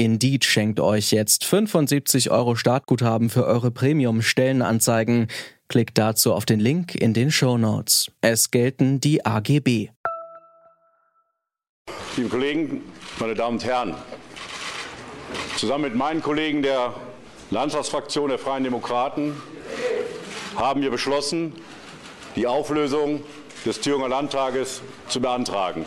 Indeed schenkt euch jetzt 75 Euro Startguthaben für eure Premium-Stellenanzeigen. Klickt dazu auf den Link in den Show Notes. Es gelten die AGB. Liebe Kollegen, meine Damen und Herren, zusammen mit meinen Kollegen der Landtagsfraktion der Freien Demokraten haben wir beschlossen, die Auflösung des Thüringer Landtages zu beantragen.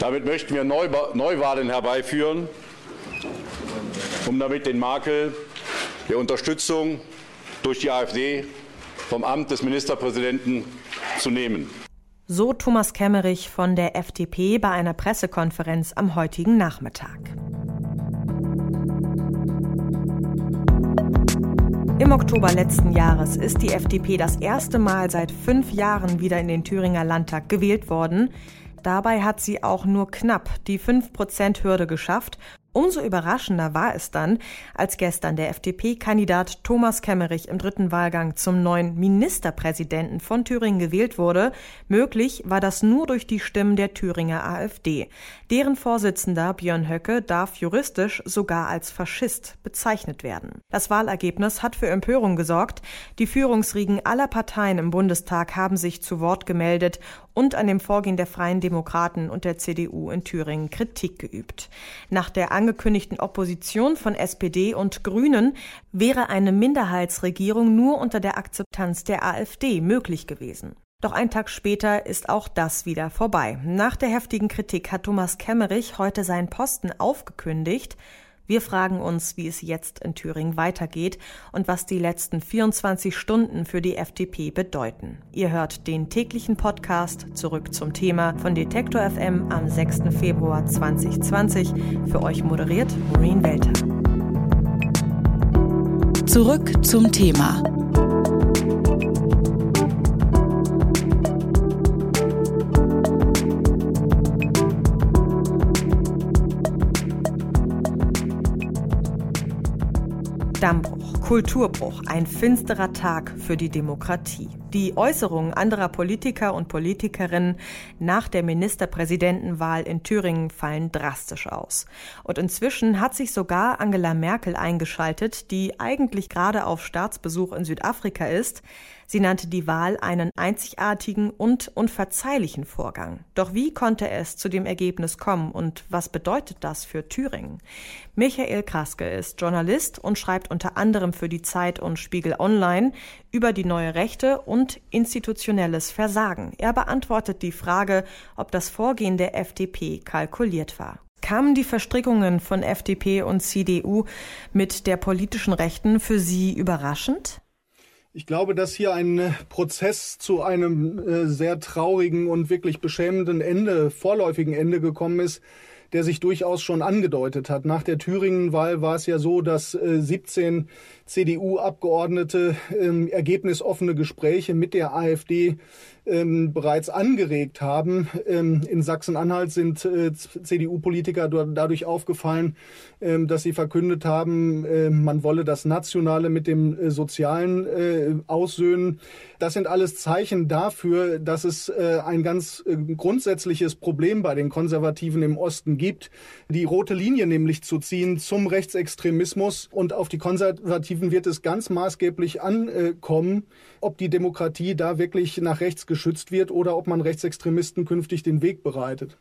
Damit möchten wir Neuwahlen herbeiführen, um damit den Makel der Unterstützung durch die AfD vom Amt des Ministerpräsidenten zu nehmen. So Thomas Kemmerich von der FDP bei einer Pressekonferenz am heutigen Nachmittag. Im Oktober letzten Jahres ist die FDP das erste Mal seit fünf Jahren wieder in den Thüringer Landtag gewählt worden. Dabei hat sie auch nur knapp die 5-Prozent-Hürde geschafft Umso überraschender war es dann, als gestern der FDP-Kandidat Thomas Kemmerich im dritten Wahlgang zum neuen Ministerpräsidenten von Thüringen gewählt wurde. Möglich war das nur durch die Stimmen der Thüringer AfD. Deren Vorsitzender Björn Höcke darf juristisch sogar als Faschist bezeichnet werden. Das Wahlergebnis hat für Empörung gesorgt. Die Führungsriegen aller Parteien im Bundestag haben sich zu Wort gemeldet und an dem Vorgehen der Freien Demokraten und der CDU in Thüringen Kritik geübt. Nach der angekündigten Opposition von SPD und Grünen wäre eine Minderheitsregierung nur unter der Akzeptanz der AfD möglich gewesen. Doch ein Tag später ist auch das wieder vorbei. Nach der heftigen Kritik hat Thomas Kemmerich heute seinen Posten aufgekündigt. Wir fragen uns, wie es jetzt in Thüringen weitergeht und was die letzten 24 Stunden für die FDP bedeuten. Ihr hört den täglichen Podcast zurück zum Thema von Detektor FM am 6. Februar 2020. Für euch moderiert Maureen Welter. Zurück zum Thema Dammbruch, Kulturbruch, ein finsterer Tag für die Demokratie. Die Äußerungen anderer Politiker und Politikerinnen nach der Ministerpräsidentenwahl in Thüringen fallen drastisch aus. Und inzwischen hat sich sogar Angela Merkel eingeschaltet, die eigentlich gerade auf Staatsbesuch in Südafrika ist. Sie nannte die Wahl einen einzigartigen und unverzeihlichen Vorgang. Doch wie konnte es zu dem Ergebnis kommen und was bedeutet das für Thüringen? Michael Kraske ist Journalist und schreibt unter anderem für die Zeit und Spiegel Online über die neue Rechte und institutionelles Versagen. Er beantwortet die Frage, ob das Vorgehen der FDP kalkuliert war. Kamen die Verstrickungen von FDP und CDU mit der politischen Rechten für Sie überraschend? Ich glaube, dass hier ein Prozess zu einem äh, sehr traurigen und wirklich beschämenden Ende, vorläufigen Ende gekommen ist, der sich durchaus schon angedeutet hat. Nach der Thüringen-Wahl war es ja so, dass äh, 17 CDU-Abgeordnete ähm, ergebnisoffene Gespräche mit der AfD ähm, bereits angeregt haben. Ähm, in Sachsen-Anhalt sind äh, CDU-Politiker dadurch aufgefallen, ähm, dass sie verkündet haben, äh, man wolle das Nationale mit dem äh, Sozialen äh, aussöhnen. Das sind alles Zeichen dafür, dass es äh, ein ganz äh, grundsätzliches Problem bei den Konservativen im Osten gibt, die rote Linie nämlich zu ziehen zum Rechtsextremismus. Und auf die Konservativen wird es ganz maßgeblich ankommen, ob die Demokratie da wirklich nach rechts geschützt wird oder ob man Rechtsextremisten künftig den Weg bereitet.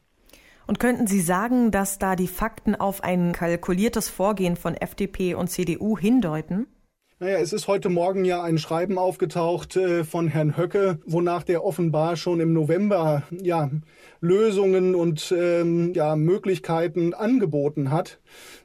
Und könnten Sie sagen, dass da die Fakten auf ein kalkuliertes Vorgehen von FDP und CDU hindeuten? Naja, es ist heute Morgen ja ein Schreiben aufgetaucht äh, von Herrn Höcke, wonach der offenbar schon im November ja Lösungen und ähm, ja Möglichkeiten angeboten hat.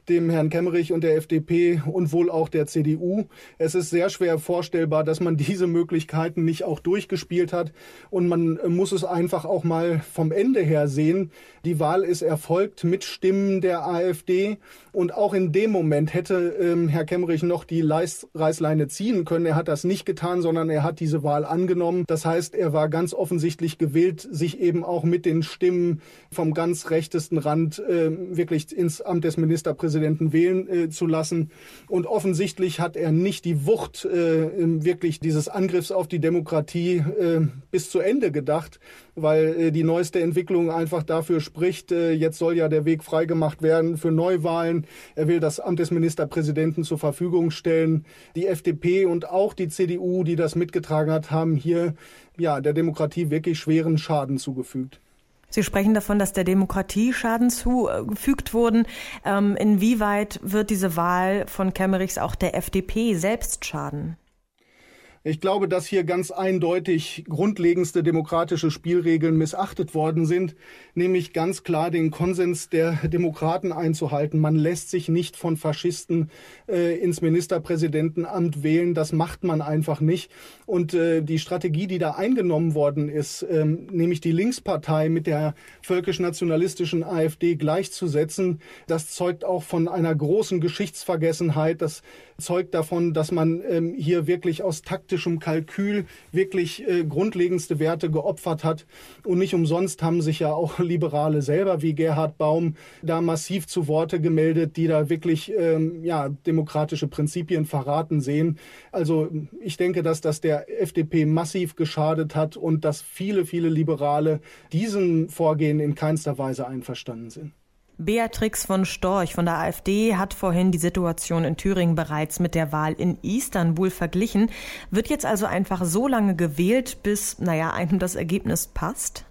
Dem Herrn Kemmerich und der FDP und wohl auch der CDU. Es ist sehr schwer vorstellbar, dass man diese Möglichkeiten nicht auch durchgespielt hat. Und man muss es einfach auch mal vom Ende her sehen. Die Wahl ist erfolgt mit Stimmen der AfD. Und auch in dem Moment hätte ähm, Herr Kemmerich noch die Leis Reißleine ziehen können. Er hat das nicht getan, sondern er hat diese Wahl angenommen. Das heißt, er war ganz offensichtlich gewillt, sich eben auch mit den Stimmen vom ganz rechtesten Rand äh, wirklich ins Amt des Ministerpräsidenten wählen äh, zu lassen. Und offensichtlich hat er nicht die Wucht äh, wirklich dieses Angriffs auf die Demokratie äh, bis zu Ende gedacht, weil äh, die neueste Entwicklung einfach dafür spricht, äh, jetzt soll ja der Weg freigemacht werden für Neuwahlen. Er will das Amt des Ministerpräsidenten zur Verfügung stellen. Die FDP und auch die CDU, die das mitgetragen hat, haben hier ja der Demokratie wirklich schweren Schaden zugefügt. Sie sprechen davon, dass der Demokratie Schaden zugefügt wurden. Ähm, inwieweit wird diese Wahl von Kemmerichs auch der FDP selbst schaden? Ich glaube, dass hier ganz eindeutig grundlegendste demokratische Spielregeln missachtet worden sind, nämlich ganz klar den Konsens der Demokraten einzuhalten. Man lässt sich nicht von Faschisten äh, ins Ministerpräsidentenamt wählen. Das macht man einfach nicht. Und äh, die Strategie, die da eingenommen worden ist, äh, nämlich die Linkspartei mit der völkisch-nationalistischen AfD gleichzusetzen, das zeugt auch von einer großen Geschichtsvergessenheit. Das zeugt davon, dass man ähm, hier wirklich aus taktischem Kalkül wirklich äh, grundlegendste Werte geopfert hat. Und nicht umsonst haben sich ja auch Liberale selber wie Gerhard Baum da massiv zu Worte gemeldet, die da wirklich ähm, ja, demokratische Prinzipien verraten sehen. Also ich denke, dass das der FDP massiv geschadet hat und dass viele, viele Liberale diesen Vorgehen in keinster Weise einverstanden sind. Beatrix von Storch von der AfD hat vorhin die Situation in Thüringen bereits mit der Wahl in Istanbul verglichen. Wird jetzt also einfach so lange gewählt, bis, naja, einem das Ergebnis passt?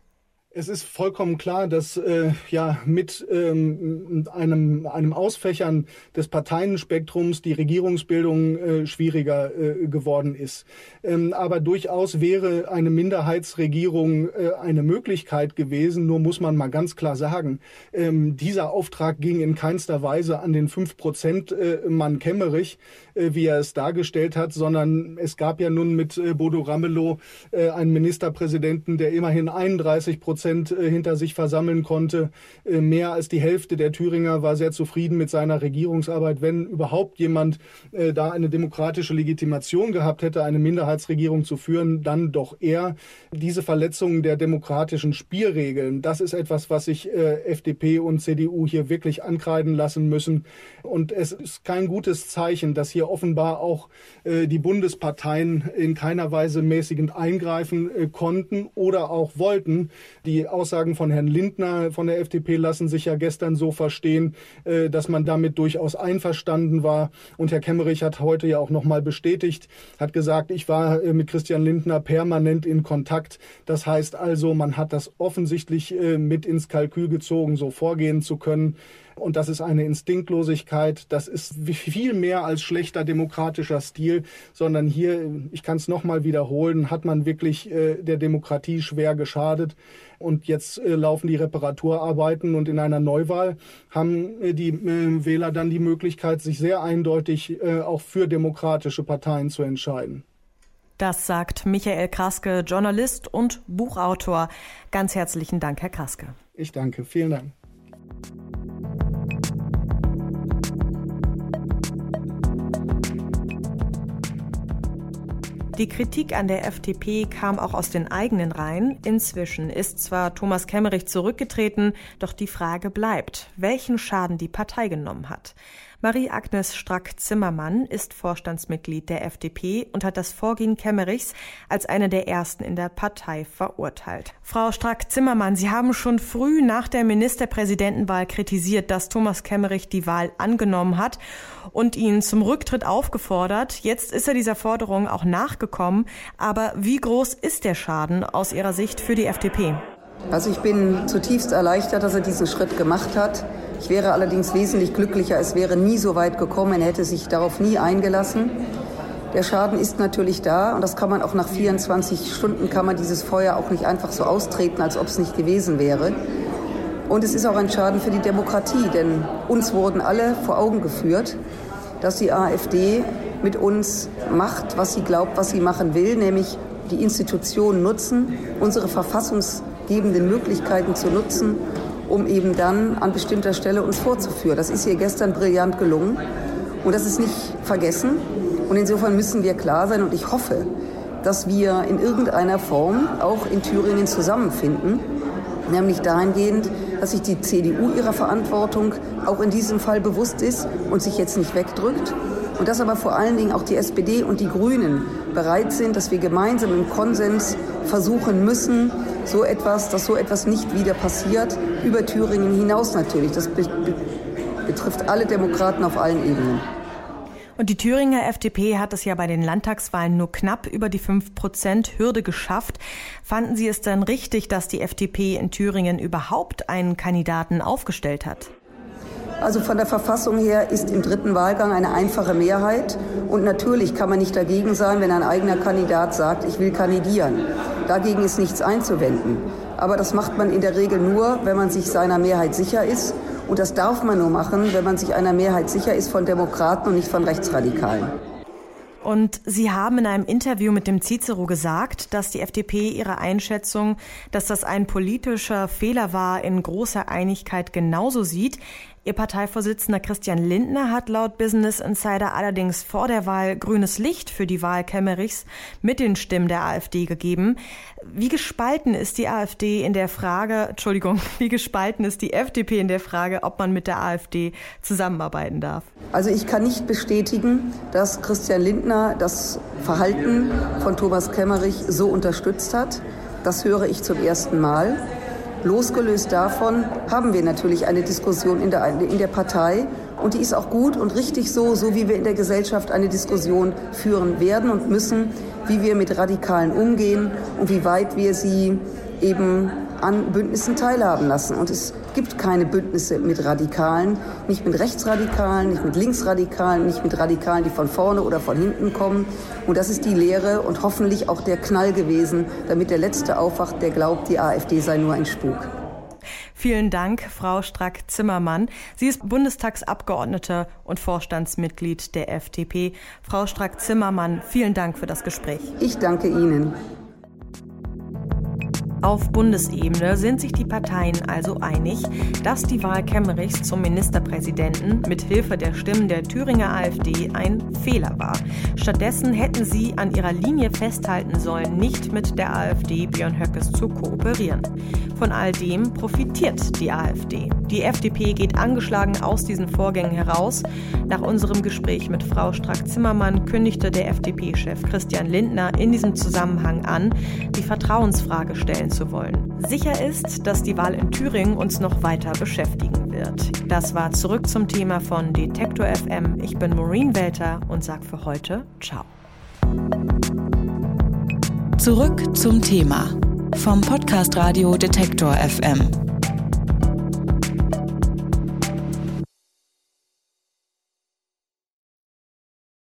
Es ist vollkommen klar, dass äh, ja mit ähm, einem, einem Ausfächern des Parteienspektrums die Regierungsbildung äh, schwieriger äh, geworden ist. Ähm, aber durchaus wäre eine Minderheitsregierung äh, eine Möglichkeit gewesen. Nur muss man mal ganz klar sagen, ähm, dieser Auftrag ging in keinster Weise an den 5 Prozent äh, Mann Kemmerich, äh, wie er es dargestellt hat, sondern es gab ja nun mit äh, Bodo Ramelow äh, einen Ministerpräsidenten, der immerhin 31 Prozent Prozent äh, hinter sich versammeln konnte. Äh, mehr als die Hälfte der Thüringer war sehr zufrieden mit seiner Regierungsarbeit. Wenn überhaupt jemand äh, da eine demokratische Legitimation gehabt hätte, eine Minderheitsregierung zu führen, dann doch er. Diese Verletzungen der demokratischen Spielregeln, das ist etwas, was sich FDP und CDU hier wirklich ankreiden lassen müssen. Und es ist kein gutes Zeichen, dass hier offenbar auch die Bundesparteien in keiner Weise mäßigend eingreifen konnten oder auch wollten. Die die Aussagen von Herrn Lindner von der FDP lassen sich ja gestern so verstehen, äh, dass man damit durchaus einverstanden war. Und Herr Kemmerich hat heute ja auch nochmal bestätigt, hat gesagt, ich war äh, mit Christian Lindner permanent in Kontakt. Das heißt also, man hat das offensichtlich äh, mit ins Kalkül gezogen, so vorgehen zu können. Und das ist eine Instinktlosigkeit. Das ist viel mehr als schlechter demokratischer Stil, sondern hier, ich kann es nochmal wiederholen, hat man wirklich äh, der Demokratie schwer geschadet. Und jetzt äh, laufen die Reparaturarbeiten und in einer Neuwahl haben äh, die äh, Wähler dann die Möglichkeit, sich sehr eindeutig äh, auch für demokratische Parteien zu entscheiden. Das sagt Michael Kraske, Journalist und Buchautor. Ganz herzlichen Dank, Herr Kraske. Ich danke. Vielen Dank. Die Kritik an der FDP kam auch aus den eigenen Reihen. Inzwischen ist zwar Thomas Kemmerich zurückgetreten, doch die Frage bleibt, welchen Schaden die Partei genommen hat. Marie-Agnes Strack-Zimmermann ist Vorstandsmitglied der FDP und hat das Vorgehen Kemmerichs als eine der ersten in der Partei verurteilt. Frau Strack-Zimmermann, Sie haben schon früh nach der Ministerpräsidentenwahl kritisiert, dass Thomas Kemmerich die Wahl angenommen hat und ihn zum Rücktritt aufgefordert. Jetzt ist er dieser Forderung auch nachgekommen. Aber wie groß ist der Schaden aus Ihrer Sicht für die FDP? Also ich bin zutiefst erleichtert, dass er diesen Schritt gemacht hat. Ich wäre allerdings wesentlich glücklicher, es wäre nie so weit gekommen, hätte sich darauf nie eingelassen. Der Schaden ist natürlich da und das kann man auch nach 24 Stunden kann man dieses Feuer auch nicht einfach so austreten, als ob es nicht gewesen wäre. Und es ist auch ein Schaden für die Demokratie, denn uns wurden alle vor Augen geführt, dass die AfD mit uns macht, was sie glaubt, was sie machen will, nämlich die Institutionen nutzen, unsere verfassungsgebenden Möglichkeiten zu nutzen, um eben dann an bestimmter Stelle uns vorzuführen. Das ist ihr gestern brillant gelungen und das ist nicht vergessen. Und insofern müssen wir klar sein und ich hoffe, dass wir in irgendeiner Form auch in Thüringen zusammenfinden, nämlich dahingehend, dass sich die CDU ihrer Verantwortung auch in diesem Fall bewusst ist und sich jetzt nicht wegdrückt und dass aber vor allen Dingen auch die SPD und die Grünen bereit sind, dass wir gemeinsam im Konsens versuchen müssen, so etwas, dass so etwas nicht wieder passiert, über Thüringen hinaus natürlich. Das betrifft alle Demokraten auf allen Ebenen. Und die Thüringer FDP hat es ja bei den Landtagswahlen nur knapp über die 5-Prozent-Hürde geschafft. Fanden Sie es denn richtig, dass die FDP in Thüringen überhaupt einen Kandidaten aufgestellt hat? Also von der Verfassung her ist im dritten Wahlgang eine einfache Mehrheit. Und natürlich kann man nicht dagegen sein, wenn ein eigener Kandidat sagt, ich will kandidieren. Dagegen ist nichts einzuwenden. Aber das macht man in der Regel nur, wenn man sich seiner Mehrheit sicher ist. Und das darf man nur machen, wenn man sich einer Mehrheit sicher ist von Demokraten und nicht von Rechtsradikalen. Und Sie haben in einem Interview mit dem Cicero gesagt, dass die FDP ihre Einschätzung, dass das ein politischer Fehler war, in großer Einigkeit genauso sieht. Ihr Parteivorsitzender Christian Lindner hat laut Business Insider allerdings vor der Wahl grünes Licht für die Wahl Kemmerichs mit den Stimmen der AfD gegeben. Wie gespalten ist die AfD in der Frage, Entschuldigung, wie gespalten ist die FDP in der Frage, ob man mit der AfD zusammenarbeiten darf? Also ich kann nicht bestätigen, dass Christian Lindner das Verhalten von Thomas Kemmerich so unterstützt hat. Das höre ich zum ersten Mal. Losgelöst davon haben wir natürlich eine Diskussion in der, in der Partei und die ist auch gut und richtig so, so wie wir in der Gesellschaft eine Diskussion führen werden und müssen, wie wir mit Radikalen umgehen und wie weit wir sie eben an Bündnissen teilhaben lassen. Und es gibt keine Bündnisse mit Radikalen, nicht mit Rechtsradikalen, nicht mit Linksradikalen, nicht mit Radikalen, die von vorne oder von hinten kommen. Und das ist die Lehre und hoffentlich auch der Knall gewesen, damit der Letzte aufwacht, der glaubt, die AfD sei nur ein Spuk. Vielen Dank, Frau Strack-Zimmermann. Sie ist Bundestagsabgeordnete und Vorstandsmitglied der FDP. Frau Strack-Zimmermann, vielen Dank für das Gespräch. Ich danke Ihnen. Auf Bundesebene sind sich die Parteien also einig, dass die Wahl Kemmerichs zum Ministerpräsidenten mit Hilfe der Stimmen der Thüringer AfD ein Fehler war. Stattdessen hätten sie an ihrer Linie festhalten sollen, nicht mit der AfD Björn Höckes zu kooperieren. Von all dem profitiert die AfD. Die FDP geht angeschlagen aus diesen Vorgängen heraus. Nach unserem Gespräch mit Frau Strack-Zimmermann kündigte der FDP-Chef Christian Lindner in diesem Zusammenhang an, die Vertrauensfrage stellen zu wollen. Sicher ist, dass die Wahl in Thüringen uns noch weiter beschäftigen wird. Das war zurück zum Thema von Detektor FM. Ich bin Maureen Welter und sage für heute Ciao. Zurück zum Thema vom Podcast Radio Detektor FM.